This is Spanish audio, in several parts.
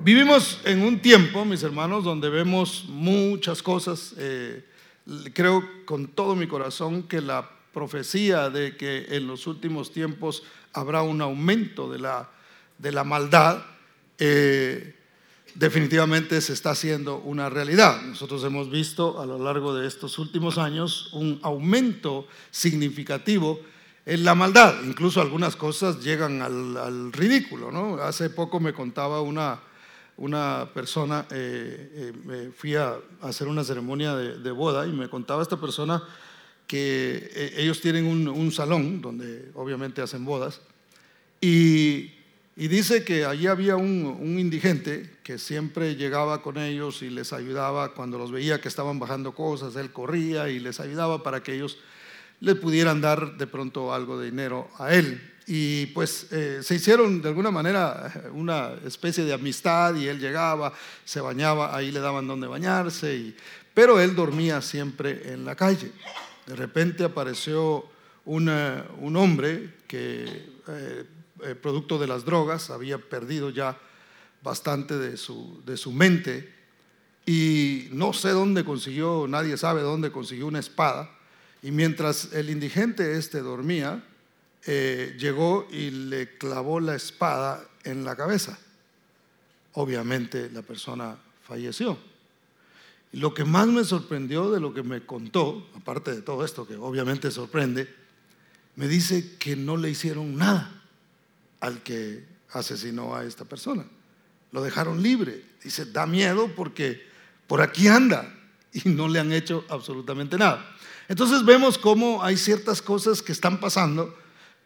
Vivimos en un tiempo, mis hermanos, donde vemos muchas cosas. Eh, creo con todo mi corazón que la profecía de que en los últimos tiempos habrá un aumento de la, de la maldad, eh, definitivamente se está haciendo una realidad. Nosotros hemos visto a lo largo de estos últimos años un aumento significativo en la maldad. Incluso algunas cosas llegan al, ridículo. ¿no? Hace poco me contaba una, una persona, eh, eh fui a hacer una ceremonia de, boda y me contaba esta persona que eh, ellos tienen un, salón donde obviamente hacen bodas y, dice que allí había un, indigente que siempre llegaba con ellos y les ayudaba cuando los veía que estaban bajando cosas, él corría y les ayudaba para que ellos le pudieran dar de pronto algo de dinero a él. Y pues eh, se hicieron de alguna manera una especie de amistad y él llegaba, se bañaba, ahí le daban donde bañarse, y, pero él dormía siempre en la calle. De repente apareció un hombre que, eh, eh, producto de las drogas, había perdido ya bastante de su, de su mente y no sé dónde consiguió, nadie sabe dónde consiguió una espada. Y mientras el indigente este dormía, eh, llegó y le clavó la espada en la cabeza. Obviamente la persona falleció. Y lo que más me sorprendió de lo que me contó, aparte de todo esto que obviamente sorprende, me dice que no le hicieron nada al que asesinó a esta persona. Lo dejaron libre. Dice, da miedo porque por aquí anda y no le han hecho absolutamente nada. Entonces vemos cómo hay ciertas cosas que están pasando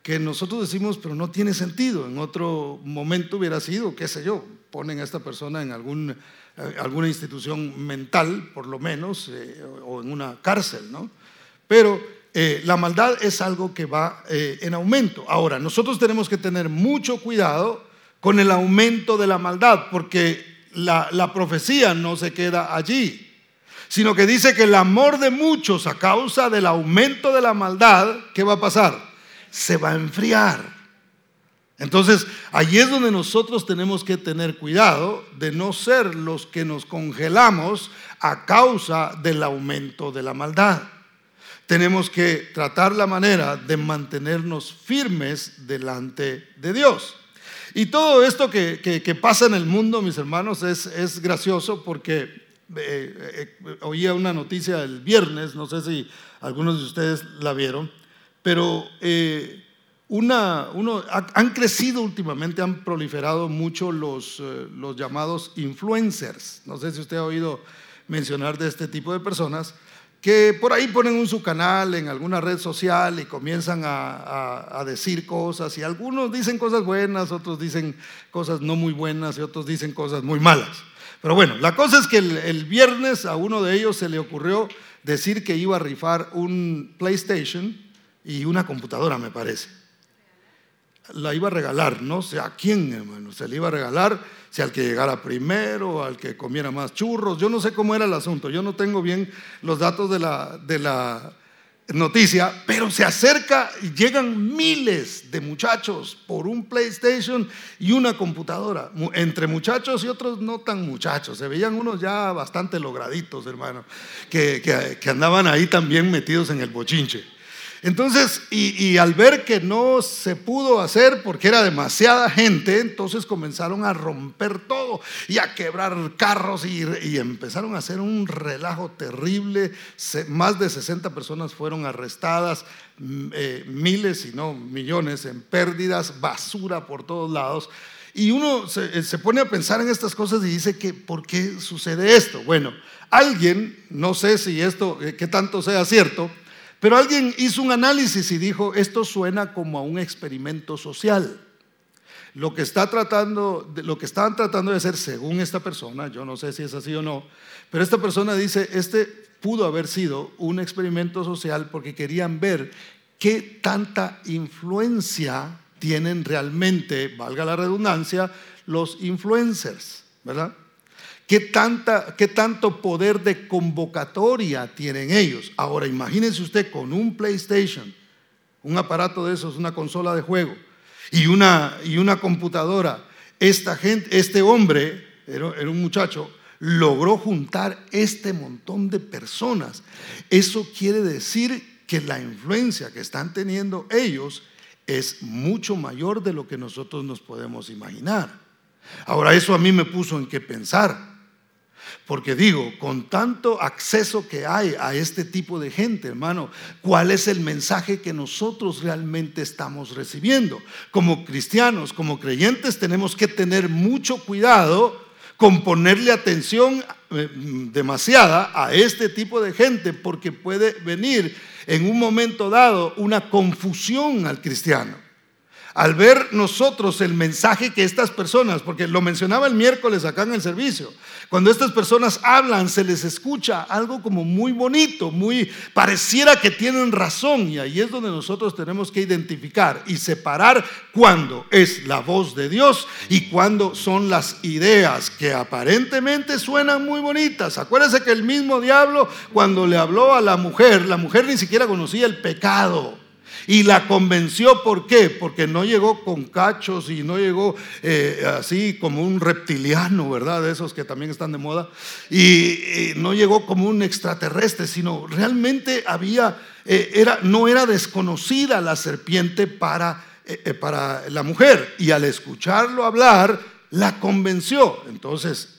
que nosotros decimos, pero no tiene sentido. En otro momento hubiera sido, qué sé yo, ponen a esta persona en algún, eh, alguna institución mental, por lo menos, eh, o en una cárcel, ¿no? Pero eh, la maldad es algo que va en aumento. Ahora, nosotros tenemos que tener mucho cuidado con el aumento de la maldad, porque la, la profecía no se queda allí sino que dice que el amor de muchos a causa del aumento de la maldad, ¿qué va a pasar? Se va a enfriar. Entonces, allí es donde nosotros tenemos que tener cuidado de no ser los que nos congelamos a causa del aumento de la maldad. Tenemos que tratar la manera de mantenernos firmes delante de Dios. Y todo esto que, pasa en el mundo, mis hermanos, es, gracioso porque eh, eh, oía una noticia el viernes, no sé si algunos de ustedes la vieron, pero eh, una, uno, han crecido últimamente, han proliferado mucho los, eh, los llamados influencers. No sé si usted ha oído mencionar de este tipo de personas que por ahí ponen un su canal en alguna red social y comienzan a, a, decir cosas y algunos dicen cosas buenas, otros dicen cosas no muy buenas y otros dicen cosas muy malas. Pero bueno, la cosa es que el, el viernes a uno de ellos se le ocurrió decir que iba a rifar un PlayStation y una computadora, me parece. La iba a regalar, no sé a quién, hermano. Se le iba a regalar, si al que llegara primero, al que comiera más churros. Yo no sé cómo era el asunto. Yo no tengo bien los datos de la, de la noticia, pero se acerca y llegan miles de muchachos por un PlayStation y una computadora, entre muchachos y otros no tan muchachos, se veían unos ya bastante lograditos, hermano, que, que andaban ahí también metidos en el bochinche. Entonces, y, al ver que no se pudo hacer porque era demasiada gente, entonces comenzaron a romper todo y a quebrar carros y, empezaron a hacer un relajo terrible. más de 60 personas fueron arrestadas, mm, eh, miles y no millones en pérdidas, basura por todos lados. Y uno se, eh, se, pone a pensar en estas cosas y dice que, ¿por qué sucede esto? Bueno, alguien, no sé si esto, eh, qué tanto sea cierto, pero alguien hizo un análisis y dijo, esto suena como a un experimento social. Lo que, está tratando, lo que estaban tratando de hacer, según esta persona, yo no sé si es así o no, pero esta persona dice, este pudo haber sido un experimento social porque querían ver qué tanta influencia tienen realmente, valga la redundancia, los influencers, ¿verdad? ¿Qué, tanta, ¿Qué tanto poder de convocatoria tienen ellos? Ahora, imagínense usted con un PlayStation, un aparato de esos, una consola de juego y una, y una computadora. Esta gente, este hombre era un muchacho, logró juntar este montón de personas. Eso quiere decir que la influencia que están teniendo ellos es mucho mayor de lo que nosotros nos podemos imaginar. Ahora, eso a mí me puso en qué pensar. Porque digo, con tanto acceso que hay a este tipo de gente, hermano, ¿cuál es el mensaje que nosotros realmente estamos recibiendo? Como cristianos, como creyentes, tenemos que tener mucho cuidado con ponerle atención eh, demasiada a este tipo de gente porque puede venir en un momento dado una confusión al cristiano al ver nosotros el mensaje que estas personas, porque lo mencionaba el miércoles acá en el servicio, cuando estas personas hablan se les escucha algo como muy bonito, muy pareciera que tienen razón y ahí es donde nosotros tenemos que identificar y separar cuando es la voz de Dios y cuando son las ideas que aparentemente suenan muy bonitas. Acuérdense que el mismo diablo cuando le habló a la mujer, la mujer ni siquiera conocía el pecado. Y la convenció, ¿por qué? Porque no llegó con cachos y no llegó eh, así como un reptiliano, ¿verdad? De esos que también están de moda. Y, no llegó como un extraterrestre, sino realmente había, eh, era, no era desconocida la serpiente para, eh, para la mujer. Y al escucharlo hablar, la convenció. Entonces,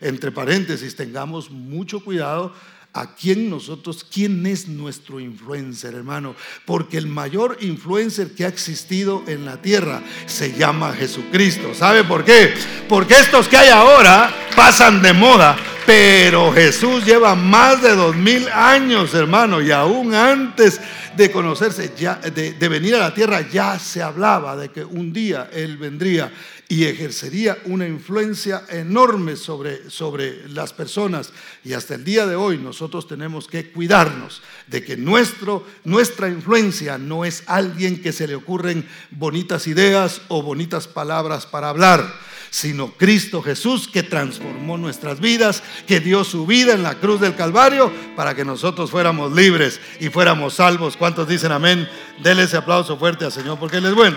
entre paréntesis, tengamos mucho cuidado a quién nosotros, quién es nuestro influencer, hermano. Porque el mayor influencer que ha existido en la tierra se llama Jesucristo. ¿Sabe por qué? Porque estos que hay ahora pasan de moda, pero Jesús lleva más de dos mil años, hermano, y aún antes de conocerse, ya, de, de venir a la tierra, ya se hablaba de que un día Él vendría y ejercería una influencia enorme sobre, sobre las personas. Y hasta el día de hoy nosotros tenemos que cuidarnos de que nuestro, nuestra influencia no es alguien que se le ocurren bonitas ideas o bonitas palabras para hablar sino Cristo Jesús que transformó nuestras vidas, que dio su vida en la cruz del Calvario para que nosotros fuéramos libres y fuéramos salvos. ¿Cuántos dicen amén? Dele ese aplauso fuerte al Señor porque Él es bueno.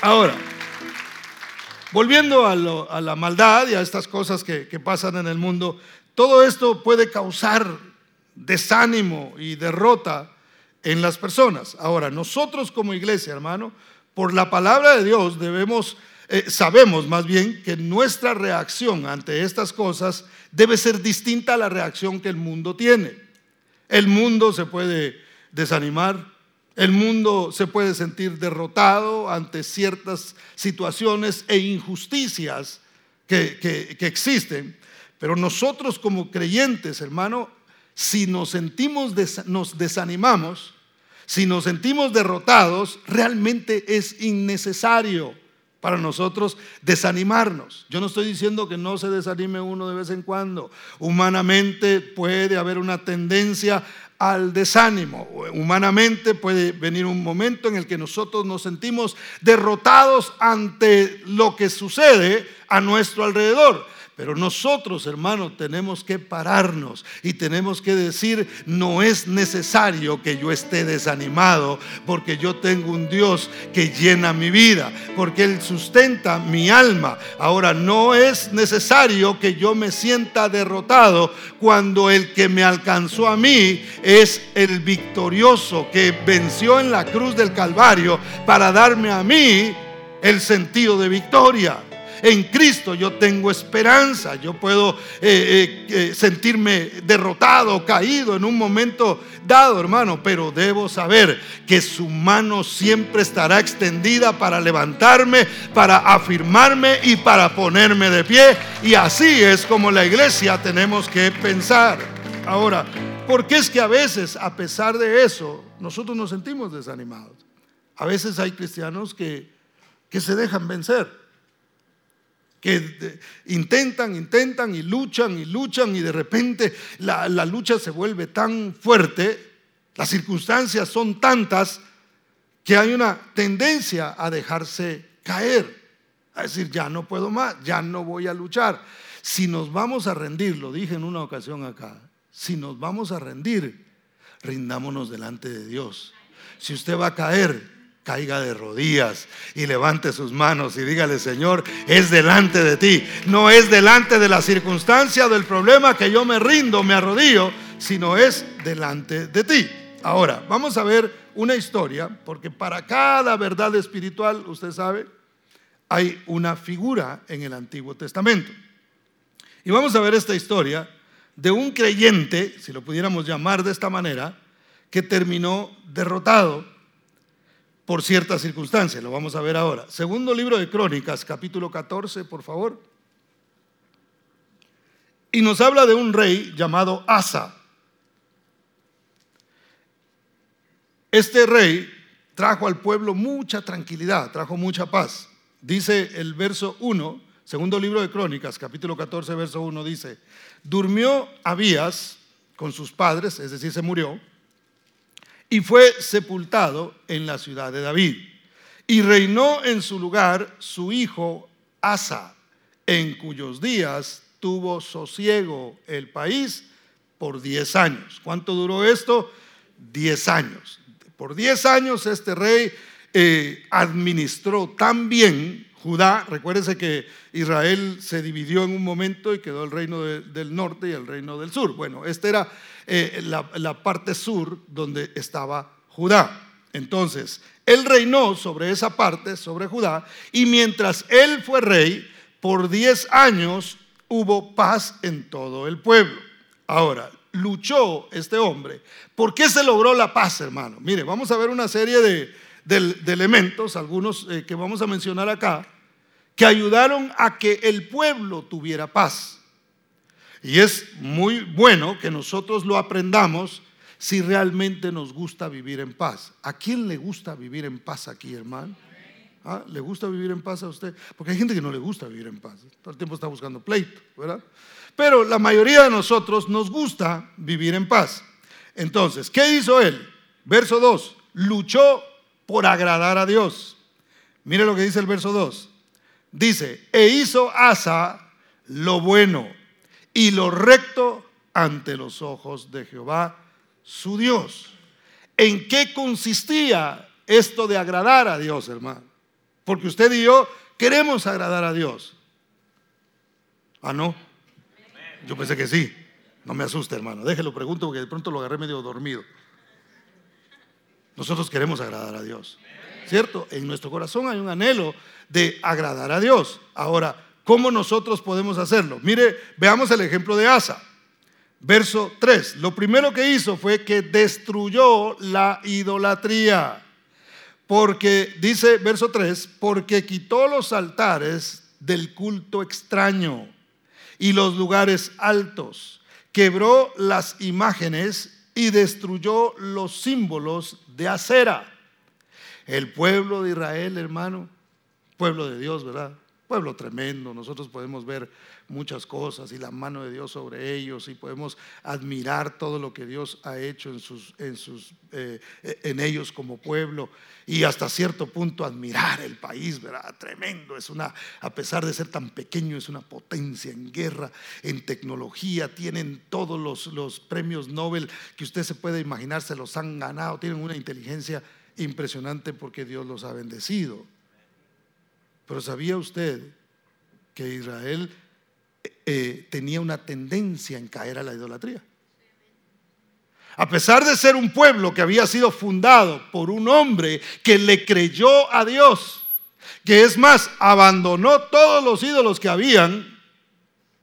Ahora, Volviendo a, la maldad y a estas cosas que, pasan en el mundo, todo esto puede causar desánimo y derrota en las personas. Ahora, nosotros como iglesia, hermano, por la palabra de Dios debemos, eh, sabemos más bien que nuestra reacción ante estas cosas debe ser distinta a la reacción que el mundo tiene. El mundo se puede desanimar, el mundo se puede sentir derrotado ante ciertas situaciones e injusticias que, existen. Pero nosotros como creyentes, hermano, si nos sentimos, nos desanimamos, si nos sentimos derrotados, realmente es innecesario para nosotros desanimarnos. Yo no estoy diciendo que no se desanime uno de vez en cuando. Humanamente puede haber una tendencia al desánimo. Humanamente puede venir un momento en el que nosotros nos sentimos derrotados ante lo que sucede a nuestro alrededor. Pero nosotros, hermanos, tenemos que pararnos y tenemos que decir, no es necesario que yo esté desanimado, porque yo tengo un Dios que llena mi vida, porque Él sustenta mi alma. Ahora, no es necesario que yo me sienta derrotado cuando el que me alcanzó a mí es el victorioso que venció en la cruz del Calvario para darme a mí el sentido de victoria. En Cristo yo tengo esperanza. Yo puedo eh, eh, eh, sentirme derrotado, caído en un momento dado, hermano, pero debo saber que su mano siempre estará extendida para levantarme, para afirmarme y para ponerme de pie. Y así es como la iglesia tenemos que pensar. Ahora, ¿por qué es que a veces, a pesar de eso, nosotros nos sentimos desanimados? A veces hay cristianos que, que se dejan vencer que intentan, intentan y luchan y luchan y de repente la, lucha se vuelve tan fuerte, las circunstancias son tantas que hay una tendencia a dejarse caer, a decir, ya no puedo más, ya no voy a luchar. Si nos vamos a rendir, lo dije en una ocasión acá, si nos vamos a rendir, rindámonos delante de Dios. Si usted va a caer, caiga de rodillas y levante sus manos y dígale, Señor, es delante de ti. No es delante de la circunstancia del problema que yo me rindo, me arrodillo, sino es delante de ti. Ahora, vamos a ver una historia, porque para cada verdad espiritual, usted sabe, hay una figura en el Antiguo Testamento. Y vamos a ver esta historia de un creyente, si lo pudiéramos llamar de esta manera, que terminó derrotado por ciertas circunstancias. Lo vamos a ver ahora. Segundo libro de Crónicas, capítulo 14, por favor. Y nos habla de un rey llamado Asa. Este rey trajo al pueblo mucha tranquilidad, trajo mucha paz. Dice el verso 1, segundo libro de Crónicas, capítulo 14, verso 1, dice, durmió Abías con sus padres, es decir, se murió, y fue sepultado en la ciudad de David. Y reinó en su lugar su hijo Asa, en cuyos días tuvo sosiego el país por diez años. ¿Cuánto duró esto? Diez años. Por diez años este rey eh, administró tan bien Judá, recuérdense que Israel se dividió en un momento y quedó el reino del norte y el reino del sur. Bueno, esta era eh, la, parte sur donde estaba Judá. Entonces, él reinó sobre esa parte, sobre Judá, y mientras él fue rey, por diez años hubo paz en todo el pueblo. Ahora, luchó este hombre. ¿Por qué se logró la paz, hermano? Mire, vamos a ver una serie de, de, elementos, algunos eh, que vamos a mencionar acá, que ayudaron a que el pueblo tuviera paz. Y es muy bueno que nosotros lo aprendamos si realmente nos gusta vivir en paz. ¿A quién le gusta vivir en paz aquí, hermano? ¿Ah? ¿Le gusta vivir en paz a usted? Porque hay gente que no le gusta vivir en paz. Todo el tiempo está buscando pleito, ¿verdad? Pero la mayoría de nosotros nos gusta vivir en paz. Entonces, ¿qué hizo él? Verso 2. Luchó por agradar a Dios. Mire lo que dice el verso 2. Dice, e hizo Asa lo bueno y lo recto ante los ojos de Jehová, su Dios. ¿En qué consistía esto de agradar a Dios, hermano? Porque usted y yo queremos agradar a Dios. Ah, no. Yo pensé que sí. No me asuste, hermano. Déjelo pregunto porque de pronto lo agarré medio dormido. Nosotros queremos agradar a Dios. ¿Cierto? En nuestro corazón hay un anhelo de agradar a Dios. Ahora, ¿cómo nosotros podemos hacerlo? Mire, veamos el ejemplo de Asa. Verso 3. Lo primero que hizo fue que destruyó la idolatría. Porque, dice verso 3, porque quitó los altares del culto extraño y los lugares altos. Quebró las imágenes y destruyó los símbolos de acera. El pueblo de Israel, hermano, pueblo de Dios, ¿verdad? Pueblo tremendo, nosotros podemos ver muchas cosas y la mano de Dios sobre ellos y podemos admirar todo lo que Dios ha hecho en, sus, en, sus, eh, en ellos como pueblo y hasta cierto punto admirar el país, ¿verdad? Tremendo, es una, a pesar de ser tan pequeño, es una potencia en guerra, en tecnología, tienen todos los, los premios Nobel que usted se puede imaginar, se los han ganado, tienen una inteligencia impresionante porque Dios los ha bendecido. Pero ¿sabía usted que Israel eh, tenía una tendencia en caer a la idolatría? A pesar de ser un pueblo que había sido fundado por un hombre que le creyó a Dios, que es más, abandonó todos los ídolos que habían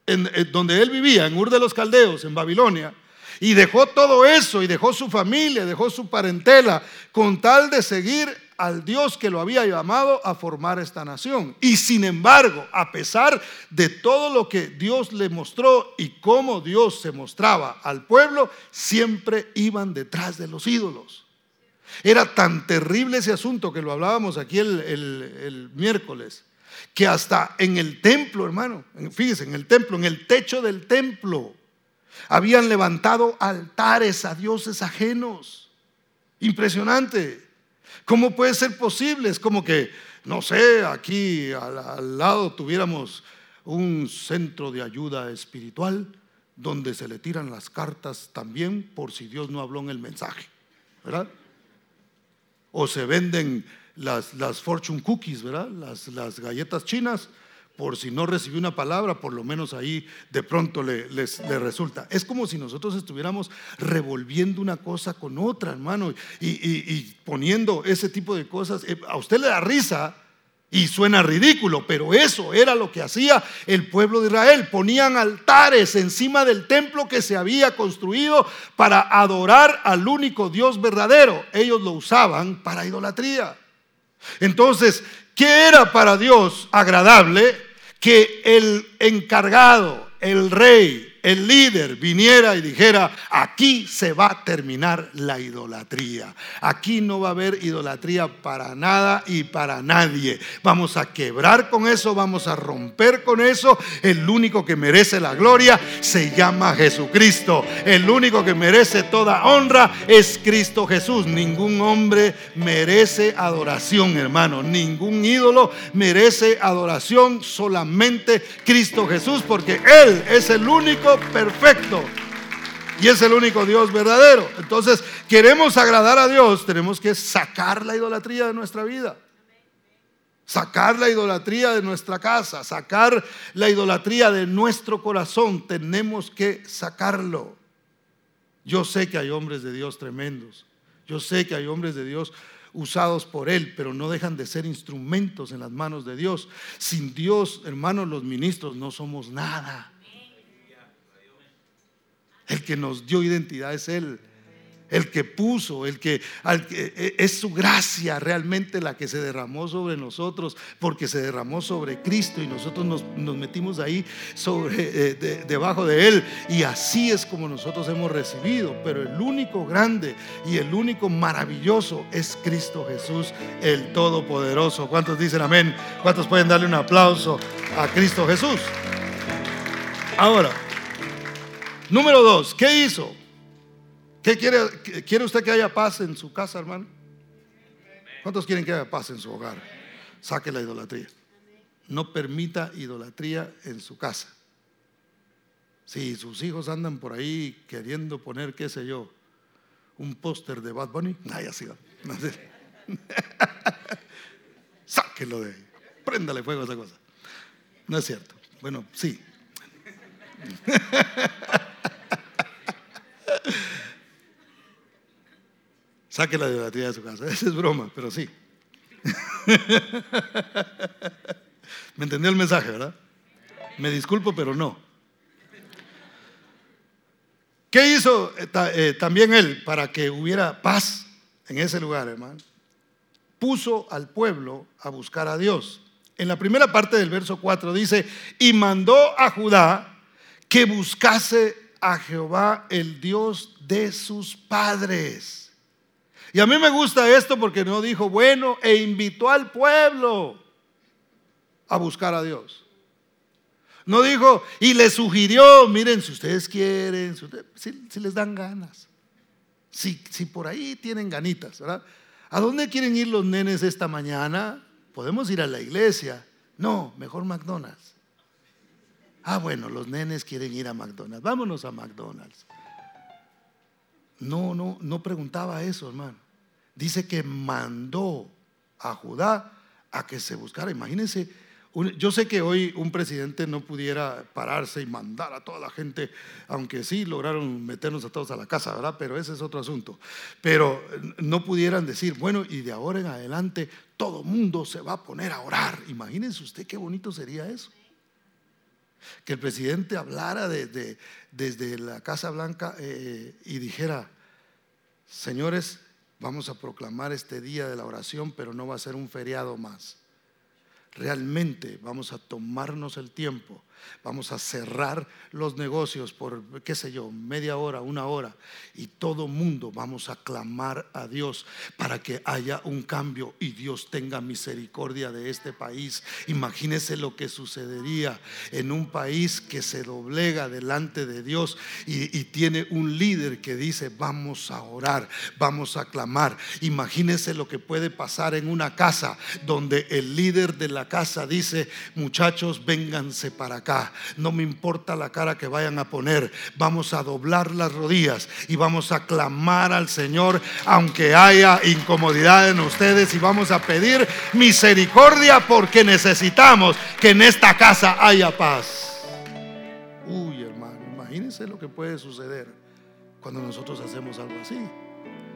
en, donde él vivía, en Ur de los Caldeos, en Babilonia, y dejó todo eso, y dejó su familia, dejó su parentela, con tal de seguir al Dios que lo había llamado a formar esta nación. Y sin embargo, a pesar de todo lo que Dios le mostró y cómo Dios se mostraba al pueblo, siempre iban detrás de los ídolos. Era tan terrible ese asunto que lo hablábamos aquí el, miércoles, que hasta en el templo, hermano, fíjese, en el templo, en el techo del templo, habían levantado altares a dioses ajenos. Impresionante. ¿Cómo puede ser posible? Es como que, no sé, aquí al, lado tuviéramos un centro de ayuda espiritual donde se le tiran las cartas también por si Dios no habló en el mensaje, ¿verdad? O se venden las, las fortune cookies, ¿verdad? Las, las galletas chinas por si no recibió una palabra, por lo menos ahí de pronto le, les, resulta. Es como si nosotros estuviéramos revolviendo una cosa con otra, hermano, y, poniendo ese tipo de cosas. Eh, a usted le da risa y suena ridículo, pero eso era lo que hacía el pueblo de Israel. Ponían altares encima del templo que se había construido para adorar al único Dios verdadero. Ellos lo usaban para idolatría. Entonces, ¿qué era para Dios agradable? Que el encargado, el rey, el líder viniera y dijera, aquí se va a terminar la idolatría. Aquí no va a haber idolatría para nada y para nadie. Vamos a quebrar con eso, vamos a romper con eso. El único que merece la gloria se llama Jesucristo. El único que merece toda honra es Cristo Jesús. Ningún hombre merece adoración, hermano. Ningún ídolo merece adoración, solamente Cristo Jesús, porque Él es el único perfecto. Y es el único Dios verdadero. Entonces, queremos agradar a Dios, tenemos que sacar la idolatría de nuestra vida. Sacar la idolatría de nuestra casa, sacar la idolatría de nuestro corazón. Tenemos que sacarlo. Yo sé que hay hombres de Dios tremendos. Yo sé que hay hombres de Dios usados por Él, pero no dejan de ser instrumentos en las manos de Dios. Sin Dios, hermanos, los ministros no somos nada. El que nos dio identidad es Él. El que puso, el que, e, es su gracia realmente la que se derramó sobre nosotros, porque se derramó sobre Cristo y nosotros nos, metimos ahí sobre, eh, debajo de Él. Y así es como nosotros hemos recibido. Pero el único grande y el único maravilloso es Cristo Jesús, el Todopoderoso. ¿Cuántos dicen amén? ¿Cuántos pueden darle un aplauso a Cristo Jesús? Ahora. Número dos, ¿qué hizo? ¿Qué quiere, quiere usted que haya paz en su casa, hermano? ¿Cuántos quieren que haya paz en su hogar? Saque la idolatría. No permita idolatría en su casa. Si sus hijos andan por ahí queriendo poner, qué sé yo, un póster de Bad Bunny, ay, así va. Sáquelo de ahí. Préndale fuego a esa cosa. No es cierto. Bueno, sí. Saque la idolatría de su casa. Esa es broma, pero sí. ¿Me entendió el mensaje, verdad? Me disculpo, pero no. ¿Qué hizo eh, eh, también él para que hubiera paz en ese lugar, hermano? Puso al pueblo a buscar a Dios. En la primera parte del verso 4 dice, y mandó a Judá que buscase a Jehová, el Dios de sus padres y a mí me gusta esto porque no dijo, bueno, e invitó al pueblo a buscar a Dios. No dijo, y le sugirió, miren, si ustedes quieren, si, les dan ganas, si, si por ahí tienen ganitas, ¿verdad? ¿A dónde quieren ir los nenes esta mañana? Podemos ir a la iglesia. No, mejor McDonald's. Ah, bueno, los nenes quieren ir a McDonald's. Vámonos a McDonald's. No, no, no preguntaba eso, hermano dice que mandó a Judá a que se buscara. Imagínense, yo sé que hoy un presidente no pudiera pararse y mandar a toda la gente, aunque sí lograron meternos a todos a la casa, ¿verdad? Pero ese es otro asunto. Pero no pudieran decir, bueno, y de ahora en adelante todo mundo se va a poner a orar. Imagínense usted qué bonito sería eso. Que el presidente hablara desde, desde la Casa Blanca eh, y dijera, señores, Vamos a proclamar este día de la oración, pero no va a ser un feriado más. Realmente vamos a tomarnos el tiempo Vamos a cerrar los negocios por, qué sé yo, media hora, una hora. Y todo mundo vamos a clamar a Dios para que haya un cambio y Dios tenga misericordia de este país. Imagínese lo que sucedería en un país que se doblega delante de Dios y, tiene un líder que dice, vamos a orar, vamos a clamar. Imagínese lo que puede pasar en una casa donde el líder de la casa dice, muchachos, vénganse para acá. No me importa la cara que vayan a poner. Vamos a doblar las rodillas y vamos a clamar al Señor, aunque haya incomodidad en ustedes, y vamos a pedir misericordia porque necesitamos que en esta casa haya paz. Uy, hermano, imagínense lo que puede suceder cuando nosotros hacemos algo así.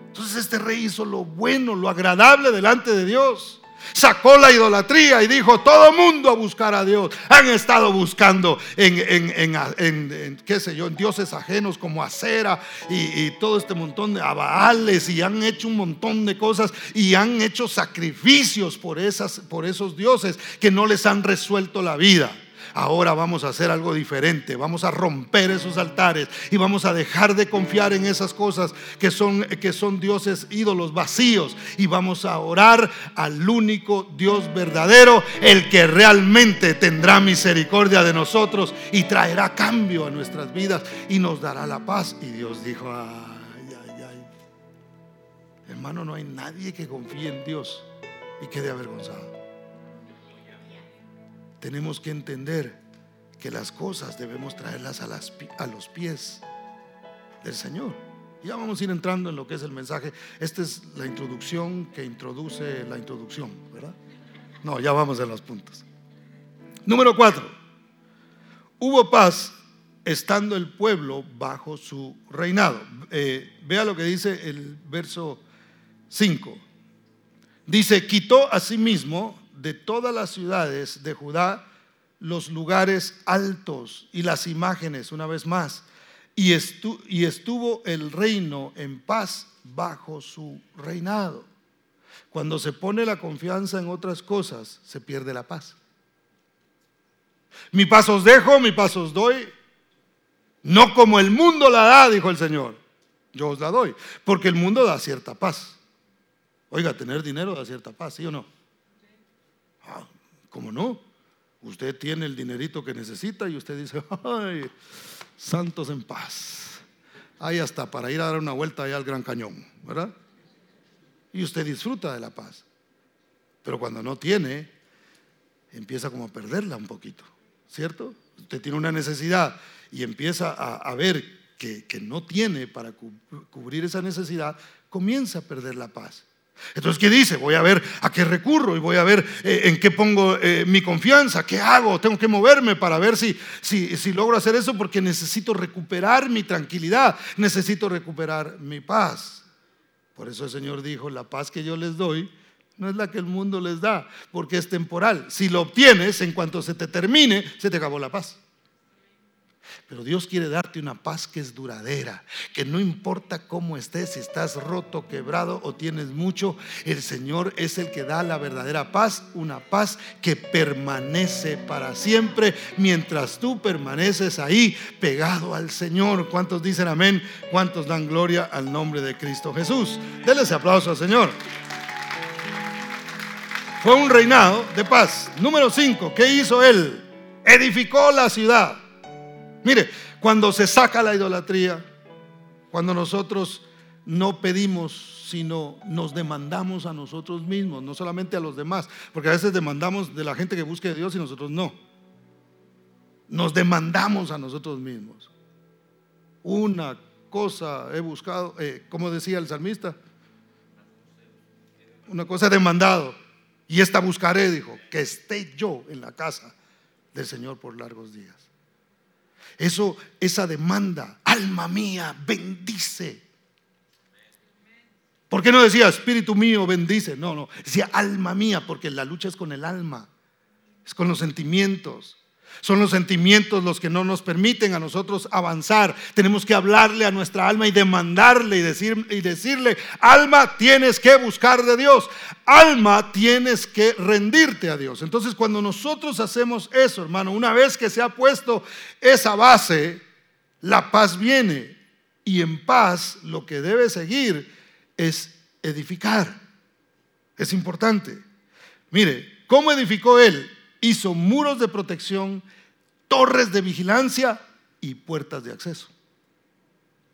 Entonces este rey hizo lo bueno, lo agradable delante de Dios. Sacó la idolatría y dijo, todo mundo a buscar a Dios. Han estado buscando en, qué sé yo, en dioses ajenos como Acera y, y, todo este montón de abaales y han hecho un montón de cosas y han hecho sacrificios por, esas, por esos dioses que no les han resuelto la vida ahora vamos a hacer algo diferente, vamos a romper esos altares y vamos a dejar de confiar en esas cosas que son, que son dioses ídolos vacíos. Y vamos a orar al único Dios verdadero, el que realmente tendrá misericordia de nosotros y traerá cambio a nuestras vidas y nos dará la paz. Y Dios dijo, ay, ay, ay, hermano, no hay nadie que confíe en Dios y quede avergonzado tenemos que entender que las cosas debemos traerlas a, los pies del Señor. Ya vamos a ir entrando en lo que es el mensaje. Esta es la introducción que introduce la introducción, ¿verdad? No, ya vamos a los puntos. Número cuatro. Hubo paz estando el pueblo bajo su reinado. Eh, vea lo que dice el verso 5. Dice, quitó a sí mismo de todas las ciudades de Judá los lugares altos y las imágenes, una vez más, y, y estuvo el reino en paz bajo su reinado. Cuando se pone la confianza en otras cosas, se pierde la paz. Mi paz os dejo, mi paz os doy, no como el mundo la da, dijo el Señor. Yo os la doy, porque el mundo da cierta paz. Oiga, tener dinero da cierta paz, ¿sí o no? ¿Cómo no? Usted tiene el dinerito que necesita y usted dice, ay, santos en paz. Hay hasta para ir a dar una vuelta allá al Gran Cañón, ¿verdad? Y usted disfruta de la paz. Pero cuando no tiene, empieza como a perderla un poquito, ¿cierto? Usted tiene una necesidad y empieza a, ver que, que, no tiene para cubrir esa necesidad, comienza a perder la paz. Entonces, ¿qué dice? Voy a ver a qué recurro y voy a ver eh, en qué pongo eh, mi confianza, qué hago, tengo que moverme para ver si, si, si logro hacer eso porque necesito recuperar mi tranquilidad, necesito recuperar mi paz. Por eso el Señor dijo, la paz que yo les doy no es la que el mundo les da, porque es temporal. Si lo obtienes, en cuanto se te termine, se te acabó la paz. Pero Dios quiere darte una paz que es duradera, que no importa cómo estés, si estás roto, quebrado o tienes mucho, el Señor es el que da la verdadera paz, una paz que permanece para siempre mientras tú permaneces ahí pegado al Señor. ¿Cuántos dicen amén? ¿Cuántos dan gloria al nombre de Cristo Jesús? Denle ese aplauso al Señor. Fue un reinado de paz. Número 5, ¿qué hizo él? Edificó la ciudad. Mire, cuando se saca la idolatría, cuando nosotros no pedimos, sino nos demandamos a nosotros mismos, no solamente a los demás, porque a veces demandamos de la gente que busque a Dios y nosotros no. Nos demandamos a nosotros mismos. Una cosa he buscado, eh, como decía el salmista, una cosa he demandado y esta buscaré, dijo, que esté yo en la casa del Señor por largos días. Eso, esa demanda, alma mía, bendice. ¿Por qué no decía espíritu mío, bendice? No, no, decía alma mía, porque la lucha es con el alma, es con los sentimientos. Son los sentimientos los que no nos permiten a nosotros avanzar. Tenemos que hablarle a nuestra alma y demandarle y, decir, y decirle, alma, tienes que buscar de Dios. Alma, tienes que rendirte a Dios. Entonces, cuando nosotros hacemos eso, hermano, una vez que se ha puesto esa base, la paz viene. Y en paz lo que debe seguir es edificar. Es importante. Mire, ¿cómo edificó él? Hizo muros de protección, torres de vigilancia y puertas de acceso.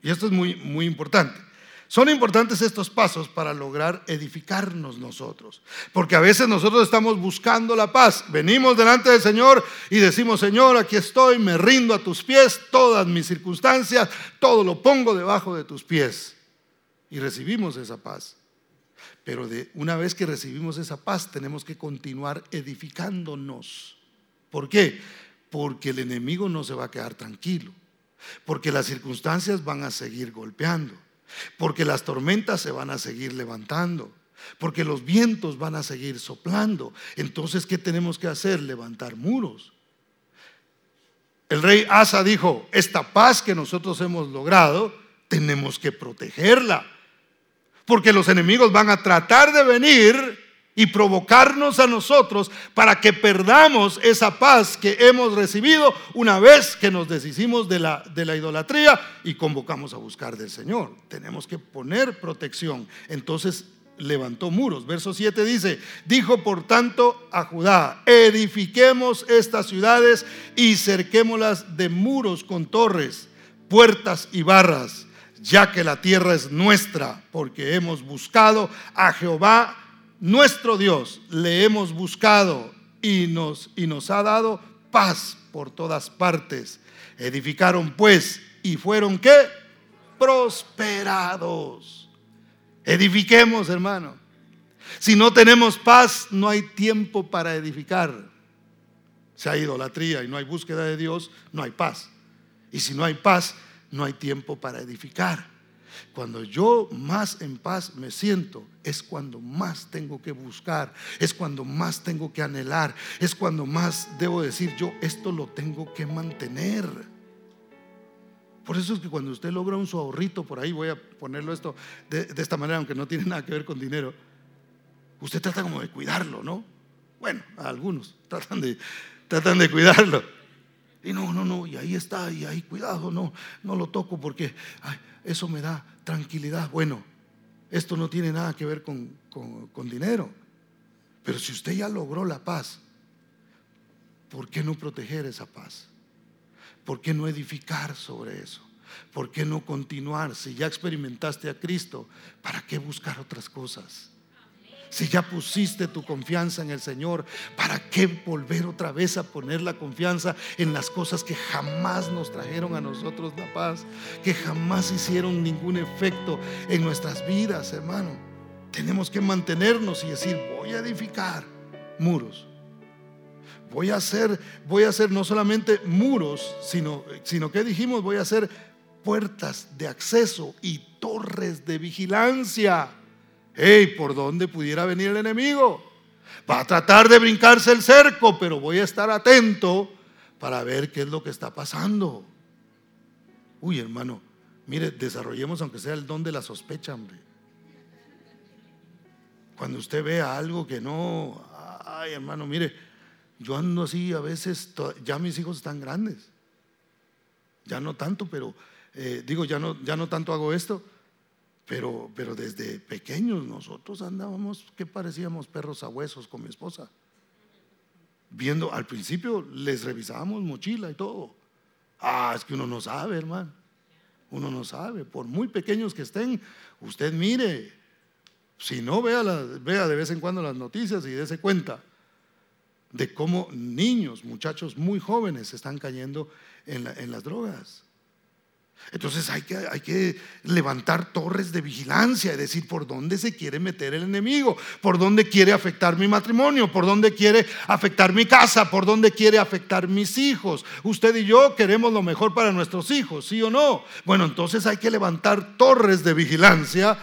Y esto es muy, muy importante. Son importantes estos pasos para lograr edificarnos nosotros. Porque a veces nosotros estamos buscando la paz. Venimos delante del Señor y decimos, Señor, aquí estoy, me rindo a tus pies, todas mis circunstancias, todo lo pongo debajo de tus pies. Y recibimos esa paz. Pero de una vez que recibimos esa paz, tenemos que continuar edificándonos. ¿Por qué? Porque el enemigo no se va a quedar tranquilo. Porque las circunstancias van a seguir golpeando porque las tormentas se van a seguir levantando, porque los vientos van a seguir soplando. Entonces, ¿qué tenemos que hacer? Levantar muros. El rey Asa dijo, esta paz que nosotros hemos logrado, tenemos que protegerla, porque los enemigos van a tratar de venir y provocarnos a nosotros para que perdamos esa paz que hemos recibido una vez que nos deshicimos de la, de la idolatría y convocamos a buscar del Señor. Tenemos que poner protección. Entonces levantó muros. Verso 7 dice, dijo por tanto a Judá, edifiquemos estas ciudades y cerquémoslas de muros con torres, puertas y barras, ya que la tierra es nuestra, porque hemos buscado a Jehová nuestro Dios le hemos buscado y nos, y nos ha dado paz por todas partes. Edificaron pues y fueron qué? Prosperados. Edifiquemos, hermano. Si no tenemos paz, no hay tiempo para edificar. Si hay idolatría y no hay búsqueda de Dios, no hay paz. Y si no hay paz, no hay tiempo para edificar. Cuando yo más en paz me siento, es cuando más tengo que buscar, es cuando más tengo que anhelar, es cuando más debo decir yo, esto lo tengo que mantener. Por eso es que cuando usted logra un su ahorrito por ahí, voy a ponerlo esto de, esta manera, aunque no tiene nada que ver con dinero, usted trata como de cuidarlo, ¿no? Bueno, algunos tratan de, tratan de cuidarlo. Y no, no, no, y ahí está, y ahí cuidado, no, no lo toco porque eso me da tranquilidad. Bueno, esto no tiene nada que ver con, con dinero. Pero si usted ya logró la paz, ¿por qué no proteger esa paz? ¿Por qué no edificar sobre eso? ¿Por qué no continuar? Si ya experimentaste a Cristo, ¿para qué buscar otras cosas? Si ya pusiste tu confianza en el Señor, ¿para qué volver otra vez a poner la confianza en las cosas que jamás nos trajeron a nosotros la paz, que jamás hicieron ningún efecto en nuestras vidas, hermano? Tenemos que mantenernos y decir, voy a edificar muros. Voy a hacer, voy a hacer no solamente muros, sino, sino que dijimos, voy a hacer puertas de acceso y torres de vigilancia hey, ¿por dónde pudiera venir el enemigo? Va a tratar de brincarse el cerco, pero voy a estar atento para ver qué es lo que está pasando. Uy, hermano, mire, desarrollemos aunque sea el don de la sospecha, hombre. Cuando usted vea algo que no, ay, hermano, mire, yo ando así a veces, ya mis hijos están grandes. Ya no tanto, pero eh, digo, ya no, ya no tanto hago esto pero, pero desde pequeños nosotros andábamos que parecíamos perros a huesos con mi esposa. Viendo, al principio les revisábamos mochila y todo. Ah, es que uno no sabe, hermano. Uno no sabe. Por muy pequeños que estén, usted mire. Si no, vea, vea de vez en cuando las noticias y dése cuenta de cómo niños, muchachos muy jóvenes están cayendo en, en las drogas. Entonces hay que, hay que levantar torres de vigilancia y decir por dónde se quiere meter el enemigo, por dónde quiere afectar mi matrimonio, por dónde quiere afectar mi casa, por dónde quiere afectar mis hijos. Usted y yo queremos lo mejor para nuestros hijos, ¿sí o no? Bueno, entonces hay que levantar torres de vigilancia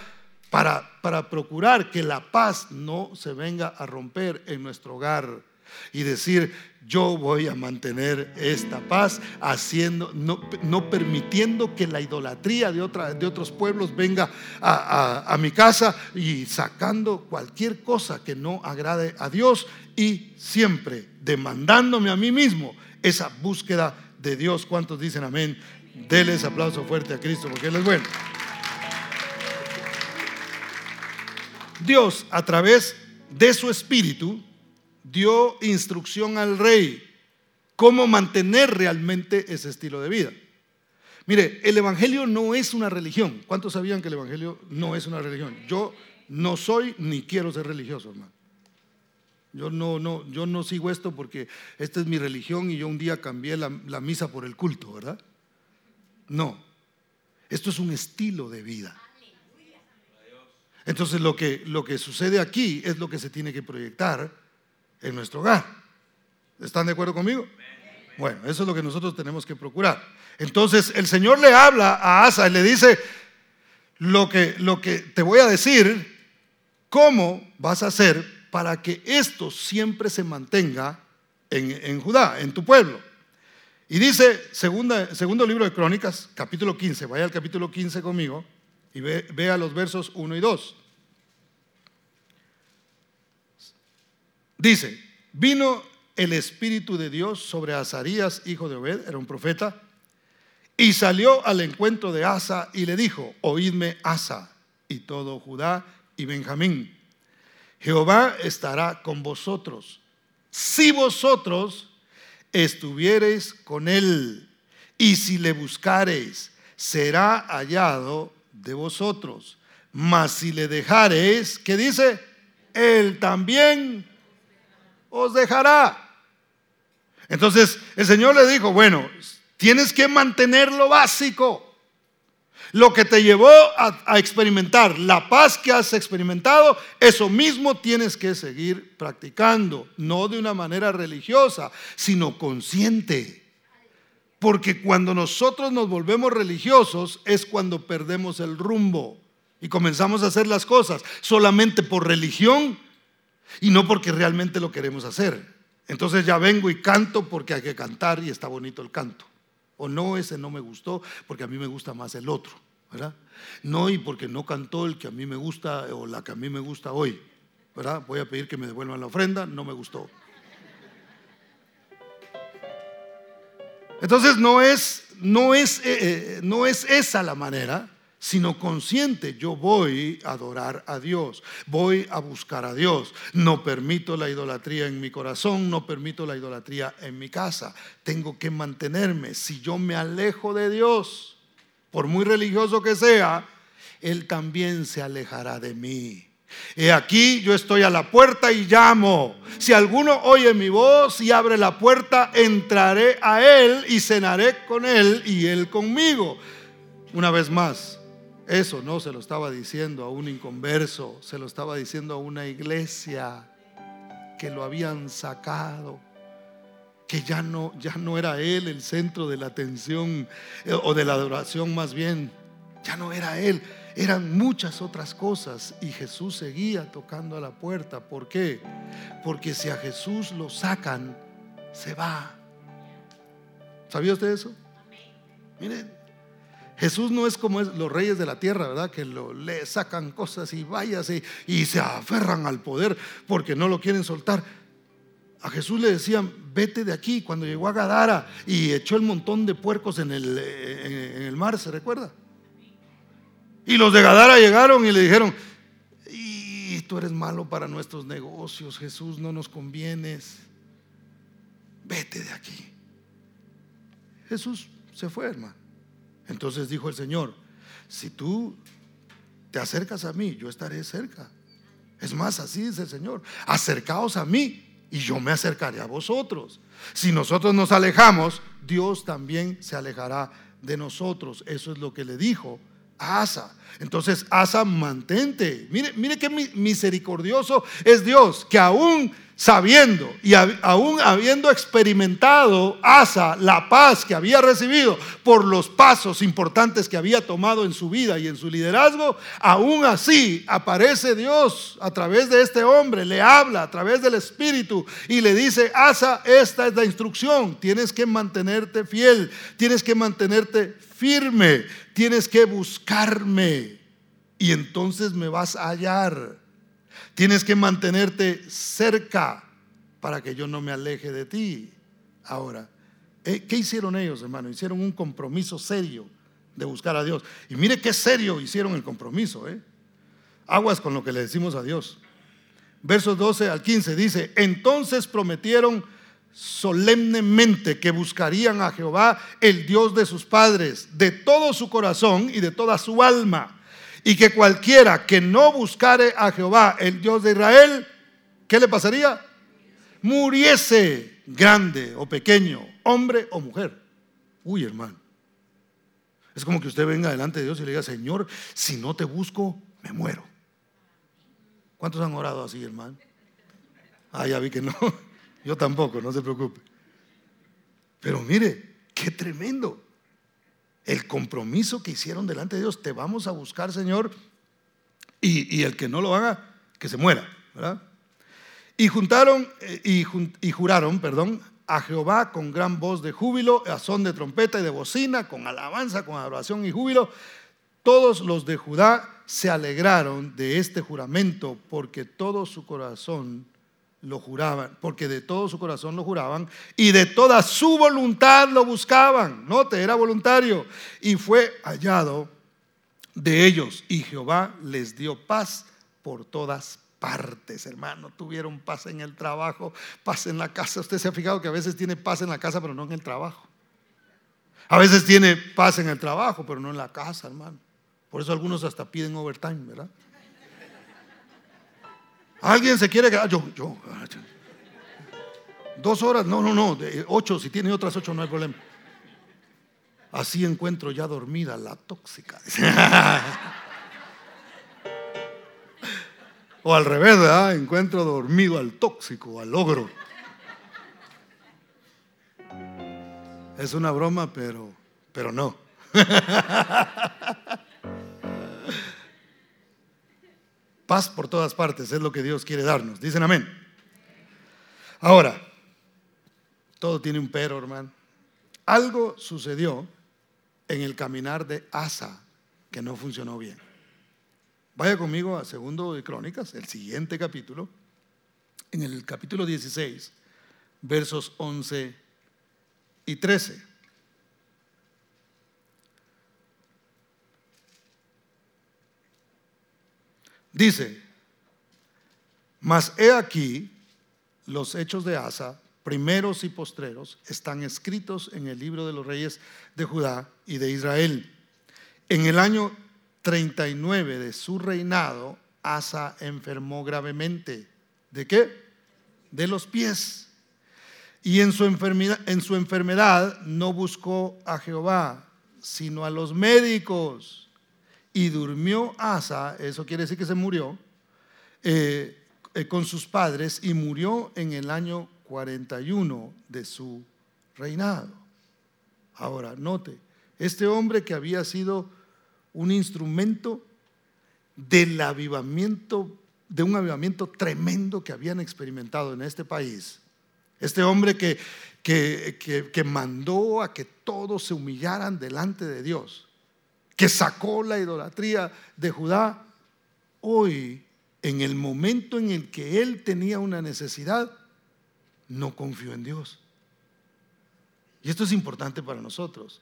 para, para procurar que la paz no se venga a romper en nuestro hogar y decir, yo voy a mantener esta paz haciendo, no, permitiendo que la idolatría de, otra, de otros pueblos venga a, mi casa y sacando cualquier cosa que no agrade a Dios y siempre demandándome a mí mismo esa búsqueda de Dios. ¿Cuántos dicen amén? Deles aplauso fuerte a Cristo porque Él es bueno. Dios a través de su espíritu dio instrucción al rey cómo mantener realmente ese estilo de vida. Mire, el Evangelio no es una religión. ¿Cuántos sabían que el Evangelio no es una religión? Yo no soy ni quiero ser religioso, hermano. Yo no, no, yo no sigo esto porque esta es mi religión y yo un día cambié la, misa por el culto, ¿verdad? No. Esto es un estilo de vida. Entonces lo que, lo que sucede aquí es lo que se tiene que proyectar en nuestro hogar. ¿Están de acuerdo conmigo? Bueno, eso es lo que nosotros tenemos que procurar. Entonces el Señor le habla a Asa y le dice, lo que, lo que te voy a decir, cómo vas a hacer para que esto siempre se mantenga en, Judá, en tu pueblo. Y dice, segunda, segundo libro de Crónicas, capítulo 15, vaya al capítulo 15 conmigo y ve, vea los versos 1 y 2. Dice, vino el Espíritu de Dios sobre Azarías, hijo de Obed, era un profeta, y salió al encuentro de Asa y le dijo, oídme Asa y todo Judá y Benjamín. Jehová estará con vosotros. Si vosotros estuviereis con él y si le buscareis, será hallado de vosotros. Mas si le dejareis, ¿qué dice? Él también os dejará. Entonces el Señor le dijo, bueno, tienes que mantener lo básico. Lo que te llevó a, experimentar la paz que has experimentado, eso mismo tienes que seguir practicando, no de una manera religiosa, sino consciente. Porque cuando nosotros nos volvemos religiosos es cuando perdemos el rumbo y comenzamos a hacer las cosas solamente por religión y no porque realmente lo queremos hacer. Entonces ya vengo y canto porque hay que cantar y está bonito el canto. O no, ese no me gustó porque a mí me gusta más el otro, ¿verdad? No, y porque no cantó el que a mí me gusta o la que a mí me gusta hoy, ¿verdad? Voy a pedir que me devuelvan la ofrenda, no me gustó. Entonces no es, no es, eh, eh, no es esa la manera sino consciente, yo voy a adorar a Dios, voy a buscar a Dios. No permito la idolatría en mi corazón, no permito la idolatría en mi casa. Tengo que mantenerme. Si yo me alejo de Dios, por muy religioso que sea, Él también se alejará de mí. He aquí yo estoy a la puerta y llamo. Si alguno oye mi voz y abre la puerta, entraré a Él y cenaré con Él y Él conmigo. Una vez más, eso no se lo estaba diciendo a un inconverso, se lo estaba diciendo a una iglesia que lo habían sacado, que ya no, ya no era él el centro de la atención eh, o de la adoración más bien, ya no era él, eran muchas otras cosas y Jesús seguía tocando a la puerta. ¿Por qué? Porque si a Jesús lo sacan, se va. ¿Sabía usted eso? Miren, Jesús no es como los reyes de la tierra, ¿verdad? Que le sacan cosas y váyase y se aferran al poder porque no lo quieren soltar. A Jesús le decían, vete de aquí cuando llegó a Gadara y echó el montón de puercos en el, en el mar, ¿se recuerda? Y los de Gadara llegaron y le dijeron, y tú eres malo para nuestros negocios, Jesús, no nos convienes, vete de aquí. Jesús se fue, hermano. Entonces dijo el Señor, si tú te acercas a mí, yo estaré cerca. Es más, así dice el Señor, acercaos a mí y yo me acercaré a vosotros. Si nosotros nos alejamos, Dios también se alejará de nosotros. Eso es lo que le dijo Asa. Entonces, Asa, mantente. Mire, mire qué misericordioso es Dios, que aún sabiendo y aún habiendo experimentado Asa la paz que había recibido por los pasos importantes que había tomado en su vida y en su liderazgo, aún así aparece Dios a través de este hombre, le habla a través del Espíritu y le dice, Asa, esta es la instrucción, tienes que mantenerte fiel, tienes que mantenerte firme, tienes que buscarme y entonces me vas a hallar. Tienes que mantenerte cerca para que yo no me aleje de ti. Ahora, eh, ¿qué hicieron ellos, hermano? Hicieron un compromiso serio de buscar a Dios. Y mire qué serio hicieron el compromiso. ¿eh? Aguas con lo que le decimos a Dios. Versos 12 al 15 dice, entonces prometieron solemnemente que buscarían a Jehová, el Dios de sus padres, de todo su corazón y de toda su alma. Y que cualquiera que no buscare a Jehová, el Dios de Israel, ¿qué le pasaría? Muriese grande o pequeño, hombre o mujer. Uy, hermano. Es como que usted venga delante de Dios y le diga, Señor, si no te busco, me muero. ¿Cuántos han orado así, hermano? Ah, ya vi que no. Yo tampoco, no se preocupe. Pero mire, qué tremendo. El compromiso que hicieron delante de Dios. Te vamos a buscar, Señor. Y, el que no lo haga, que se muera. ¿verdad? Y juntaron eh, y, y juraron, perdón, a Jehová con gran voz de júbilo, a son de trompeta y de bocina, con alabanza, con adoración y júbilo. Todos los de Judá se alegraron de este juramento porque todo su corazón lo juraban, porque de todo su corazón lo juraban y de toda su voluntad lo buscaban. Note, era voluntario y fue hallado de ellos y Jehová les dio paz por todas partes, hermano. Tuvieron paz en el trabajo, paz en la casa. Usted se ha fijado que a veces tiene paz en la casa, pero no en el trabajo. A veces tiene paz en el trabajo, pero no en la casa, hermano. Por eso algunos hasta piden overtime, ¿verdad? Alguien se quiere quedar. Yo, yo. Dos horas, no, no, no. ocho, si tiene otras ocho, no hay problema. Así encuentro ya dormida la tóxica. o al revés, ¿verdad? Encuentro dormido al tóxico, al ogro. Es una broma, pero, pero no. Paz por todas partes es lo que Dios quiere darnos. Dicen amén. Ahora, todo tiene un pero, hermano. Algo sucedió en el caminar de Asa que no funcionó bien. Vaya conmigo a segundo de Crónicas, el siguiente capítulo, en el capítulo 16, versos 11 y 13. Dice, mas he aquí los hechos de Asa, primeros y postreros, están escritos en el libro de los reyes de Judá y de Israel. En el año 39 de su reinado, Asa enfermó gravemente. ¿De qué? De los pies. Y en su, enfermedad, en su enfermedad no buscó a Jehová, sino a los médicos y durmió Asa, eso quiere decir que se murió, eh, eh, con sus padres y murió en el año 41 de su reinado. Ahora, note, este hombre que había sido un instrumento del avivamiento, de un avivamiento tremendo que habían experimentado en este país, este hombre que, que, que mandó a que todos se humillaran delante de Dios, que sacó la idolatría de Judá, hoy, en el momento en el que él tenía una necesidad, no confió en Dios. Y esto es importante para nosotros.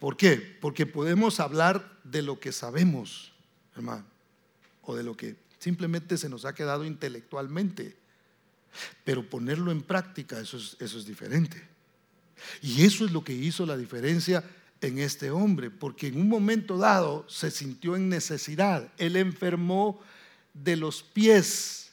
¿Por qué? Porque podemos hablar de lo que sabemos, hermano, o de lo que simplemente se nos ha quedado intelectualmente. Pero ponerlo en práctica, eso es, eso es diferente. Y eso es lo que hizo la diferencia en este hombre, porque en un momento dado se sintió en necesidad. Él enfermó de los pies.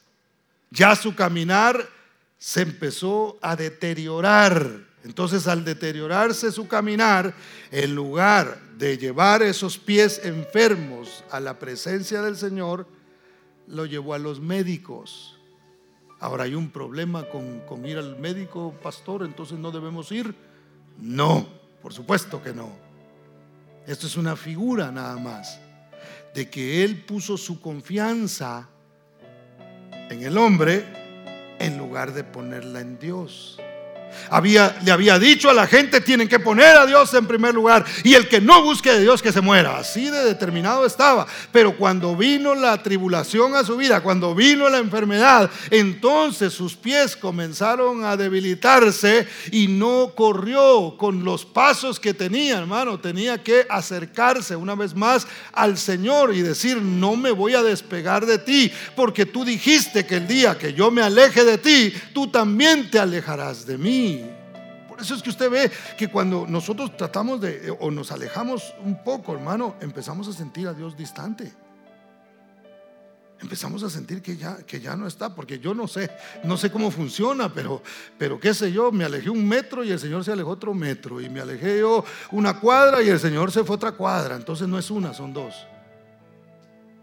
Ya su caminar se empezó a deteriorar. Entonces al deteriorarse su caminar, en lugar de llevar esos pies enfermos a la presencia del Señor, lo llevó a los médicos. Ahora hay un problema con, con ir al médico, pastor, entonces no debemos ir. No, por supuesto que no. Esto es una figura nada más de que Él puso su confianza en el hombre en lugar de ponerla en Dios. Había, le había dicho a la gente, tienen que poner a Dios en primer lugar. Y el que no busque a Dios, que se muera. Así de determinado estaba. Pero cuando vino la tribulación a su vida, cuando vino la enfermedad, entonces sus pies comenzaron a debilitarse y no corrió con los pasos que tenía, hermano. Tenía que acercarse una vez más al Señor y decir, no me voy a despegar de ti, porque tú dijiste que el día que yo me aleje de ti, tú también te alejarás de mí. Por eso es que usted ve que cuando nosotros tratamos de, o nos alejamos un poco, hermano, empezamos a sentir a Dios distante. Empezamos a sentir que ya, que ya no está, porque yo no sé, no sé cómo funciona, pero, pero qué sé yo, me alejé un metro y el Señor se alejó otro metro, y me alejé yo una cuadra y el Señor se fue otra cuadra, entonces no es una, son dos.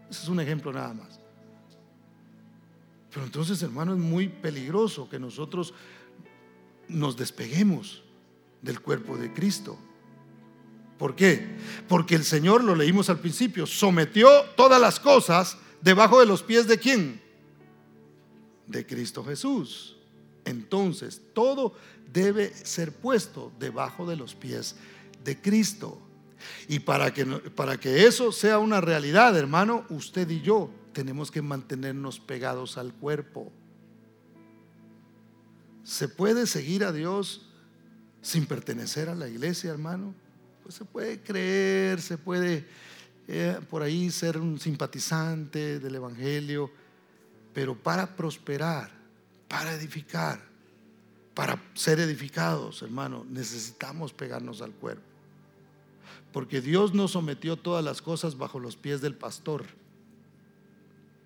Ese es un ejemplo nada más. Pero entonces, hermano, es muy peligroso que nosotros nos despeguemos del cuerpo de Cristo. ¿Por qué? Porque el Señor, lo leímos al principio, sometió todas las cosas debajo de los pies de quién? De Cristo Jesús. Entonces, todo debe ser puesto debajo de los pies de Cristo. Y para que, para que eso sea una realidad, hermano, usted y yo tenemos que mantenernos pegados al cuerpo. ¿Se puede seguir a Dios sin pertenecer a la iglesia, hermano? Pues se puede creer, se puede eh, por ahí ser un simpatizante del Evangelio, pero para prosperar, para edificar, para ser edificados, hermano, necesitamos pegarnos al cuerpo. Porque Dios no sometió todas las cosas bajo los pies del pastor,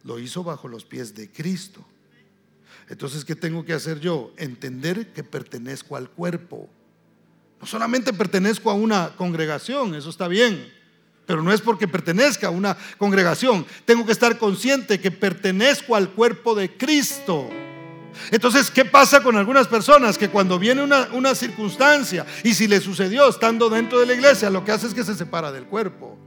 lo hizo bajo los pies de Cristo. Entonces, ¿qué tengo que hacer yo? Entender que pertenezco al cuerpo. No solamente pertenezco a una congregación, eso está bien, pero no es porque pertenezca a una congregación. Tengo que estar consciente que pertenezco al cuerpo de Cristo. Entonces, ¿qué pasa con algunas personas que cuando viene una, una circunstancia y si le sucedió estando dentro de la iglesia, lo que hace es que se separa del cuerpo?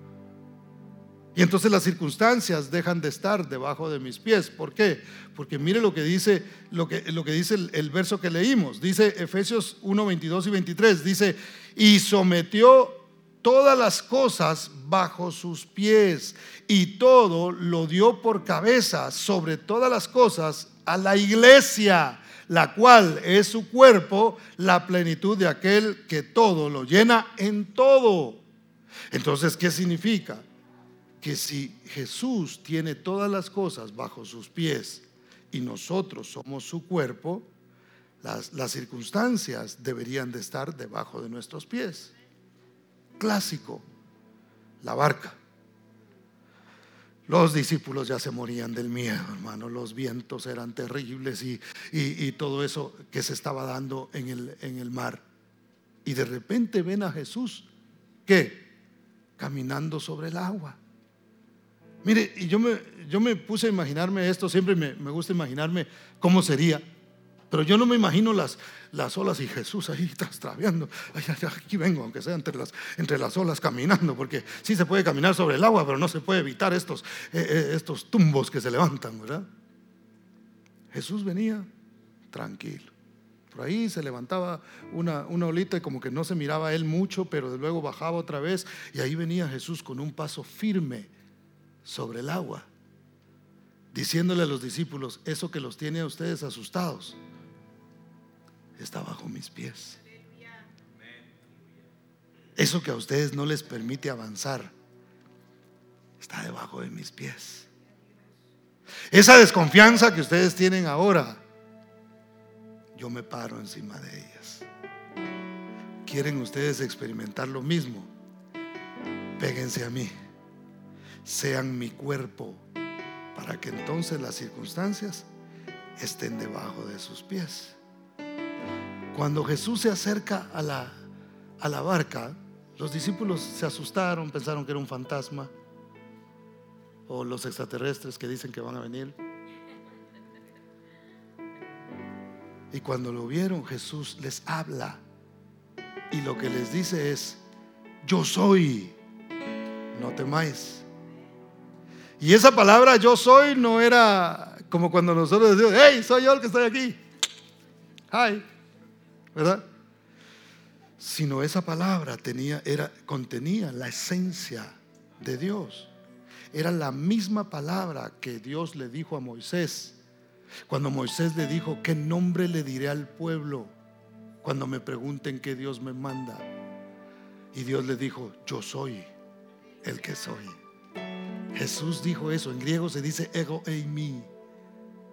Y entonces las circunstancias dejan de estar debajo de mis pies. ¿Por qué? Porque mire lo que dice, lo que, lo que dice el, verso que leímos. Dice Efesios 1, 22 y 23. Dice, y sometió todas las cosas bajo sus pies y todo lo dio por cabeza sobre todas las cosas a la iglesia, la cual es su cuerpo, la plenitud de aquel que todo lo llena en todo. Entonces, ¿qué significa? Que si Jesús tiene todas las cosas bajo sus pies y nosotros somos su cuerpo, las, las, circunstancias deberían de estar debajo de nuestros pies. Clásico, la barca. Los discípulos ya se morían del miedo, hermano. Los vientos eran terribles y, y, todo eso que se estaba dando en el, en el mar. Y de repente ven a Jesús, ¿qué? Caminando sobre el agua. Mire, y yo me, yo me puse a imaginarme esto, siempre me, gusta imaginarme cómo sería, pero yo no me imagino las, las olas y Jesús ahí trastraviando. aquí vengo, aunque sea entre las, entre las olas caminando, porque sí se puede caminar sobre el agua, pero no se puede evitar estos, eh, eh, estos tumbos que se levantan, ¿verdad? Jesús venía tranquilo. Por ahí se levantaba una, una olita y como que no se miraba él mucho, pero luego bajaba otra vez y ahí venía Jesús con un paso firme sobre el agua, diciéndole a los discípulos, eso que los tiene a ustedes asustados, está bajo mis pies. Eso que a ustedes no les permite avanzar, está debajo de mis pies. Esa desconfianza que ustedes tienen ahora, yo me paro encima de ellas. ¿Quieren ustedes experimentar lo mismo? Péguense a mí sean mi cuerpo, para que entonces las circunstancias estén debajo de sus pies. Cuando Jesús se acerca a la, a la barca, los discípulos se asustaron, pensaron que era un fantasma, o los extraterrestres que dicen que van a venir. Y cuando lo vieron, Jesús les habla. Y lo que les dice es, yo soy, no temáis. Y esa palabra yo soy no era como cuando nosotros decimos, hey, soy yo el que estoy aquí. Hi. ¿verdad? Sino esa palabra tenía, era, contenía la esencia de Dios. Era la misma palabra que Dios le dijo a Moisés. Cuando Moisés le dijo, ¿qué nombre le diré al pueblo cuando me pregunten qué Dios me manda? Y Dios le dijo, yo soy el que soy. Jesús dijo eso, en griego se dice ego eimi.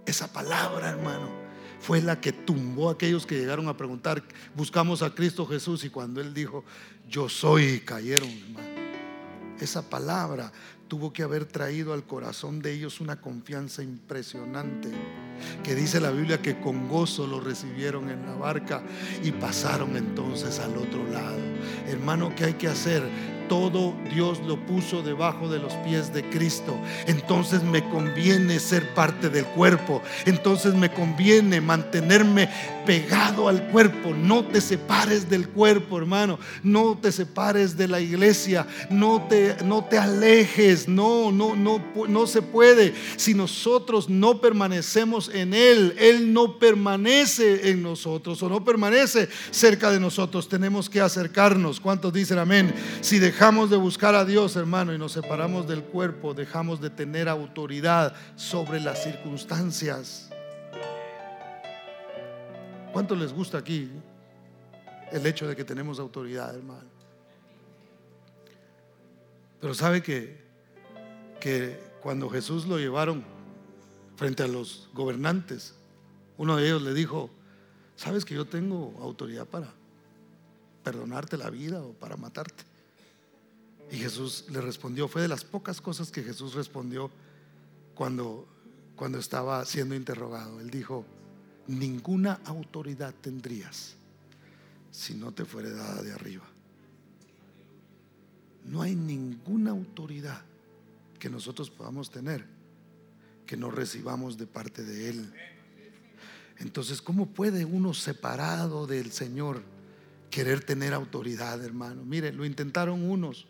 Esa palabra, hermano, fue la que tumbó a aquellos que llegaron a preguntar, buscamos a Cristo Jesús y cuando Él dijo, yo soy, cayeron, hermano. Esa palabra tuvo que haber traído al corazón de ellos una confianza impresionante, que dice la Biblia que con gozo lo recibieron en la barca y pasaron entonces al otro lado. Hermano, ¿qué hay que hacer? Todo Dios lo puso debajo de los pies de Cristo. Entonces me conviene ser parte del cuerpo. Entonces me conviene mantenerme pegado al cuerpo. No te separes del cuerpo, hermano. No te separes de la iglesia. No te, no te alejes. No, no, no, no se puede. Si nosotros no permanecemos en Él, Él no permanece en nosotros o no permanece cerca de nosotros. Tenemos que acercarnos. ¿Cuántos dicen amén? Si dejamos de buscar a Dios, hermano, y nos separamos del cuerpo, dejamos de tener autoridad sobre las circunstancias. ¿Cuánto les gusta aquí el hecho de que tenemos autoridad, hermano? Pero sabe que, que cuando Jesús lo llevaron frente a los gobernantes, uno de ellos le dijo, ¿sabes que yo tengo autoridad para perdonarte la vida o para matarte? Y Jesús le respondió, fue de las pocas cosas que Jesús respondió cuando, cuando estaba siendo interrogado. Él dijo, ninguna autoridad tendrías si no te fuera dada de arriba. No hay ninguna autoridad que nosotros podamos tener que no recibamos de parte de Él. Entonces, ¿cómo puede uno separado del Señor querer tener autoridad, hermano? Mire, lo intentaron unos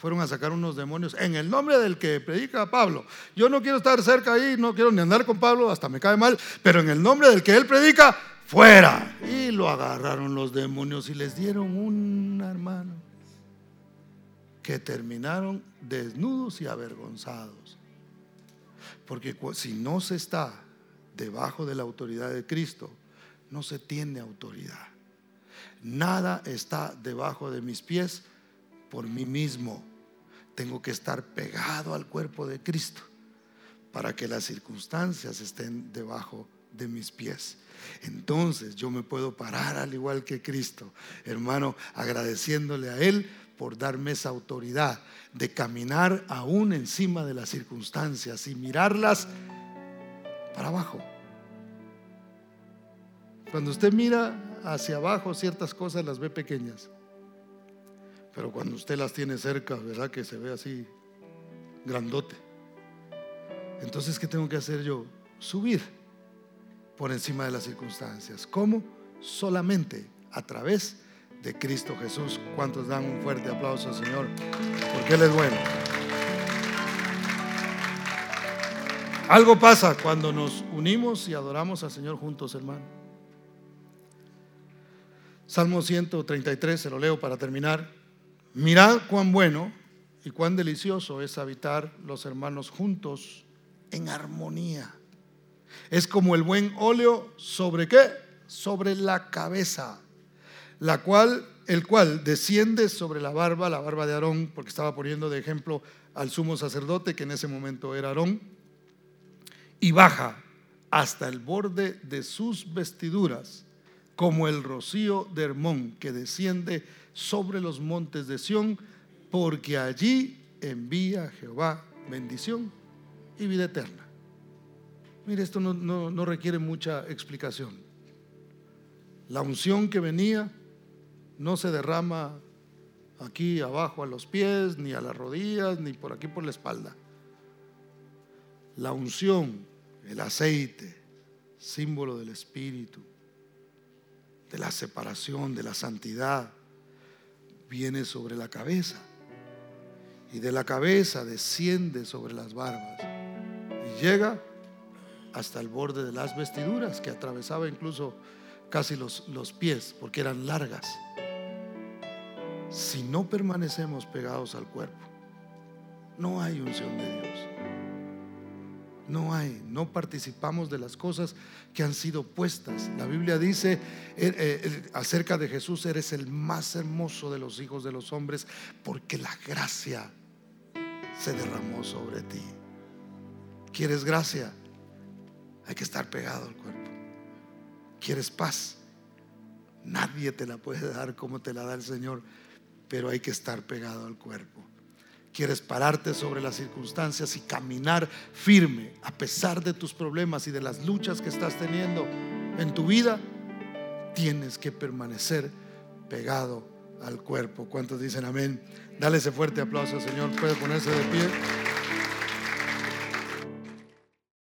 fueron a sacar unos demonios en el nombre del que predica Pablo. Yo no quiero estar cerca ahí, no quiero ni andar con Pablo, hasta me cae mal, pero en el nombre del que él predica, fuera. Y lo agarraron los demonios y les dieron un hermano que terminaron desnudos y avergonzados. Porque si no se está debajo de la autoridad de Cristo, no se tiene autoridad. Nada está debajo de mis pies por mí mismo. Tengo que estar pegado al cuerpo de Cristo para que las circunstancias estén debajo de mis pies. Entonces yo me puedo parar al igual que Cristo, hermano, agradeciéndole a Él por darme esa autoridad de caminar aún encima de las circunstancias y mirarlas para abajo. Cuando usted mira hacia abajo, ciertas cosas las ve pequeñas. Pero cuando usted las tiene cerca, ¿verdad? Que se ve así grandote. Entonces, ¿qué tengo que hacer yo? Subir por encima de las circunstancias. ¿Cómo? Solamente a través de Cristo Jesús. ¿Cuántos dan un fuerte aplauso al Señor? Porque Él es bueno. Algo pasa cuando nos unimos y adoramos al Señor juntos, hermano. Salmo 133, se lo leo para terminar. Mirad cuán bueno y cuán delicioso es habitar los hermanos juntos en armonía. Es como el buen óleo sobre qué? Sobre la cabeza, la cual el cual desciende sobre la barba, la barba de Aarón, porque estaba poniendo de ejemplo al sumo sacerdote que en ese momento era Aarón, y baja hasta el borde de sus vestiduras, como el rocío de Hermón que desciende sobre los montes de Sión, porque allí envía Jehová bendición y vida eterna. Mire, esto no, no requiere mucha explicación. La unción que venía no se derrama aquí abajo a los pies, ni a las rodillas, ni por aquí por la espalda. La unción, el aceite, símbolo del Espíritu, de la separación, de la santidad, viene sobre la cabeza y de la cabeza desciende sobre las barbas y llega hasta el borde de las vestiduras que atravesaba incluso casi los, los pies, porque eran largas. Si no permanecemos pegados al cuerpo, no hay unción de Dios. No hay, no participamos de las cosas que han sido puestas. La Biblia dice eh, eh, acerca de Jesús, eres el más hermoso de los hijos de los hombres, porque la gracia se derramó sobre ti. ¿Quieres gracia? Hay que estar pegado al cuerpo. ¿Quieres paz? Nadie te la puede dar como te la da el Señor, pero hay que estar pegado al cuerpo. Quieres pararte sobre las circunstancias y caminar firme a pesar de tus problemas y de las luchas que estás teniendo en tu vida, tienes que permanecer pegado al cuerpo. ¿Cuántos dicen amén? Dale ese fuerte aplauso Señor. Puede ponerse de pie.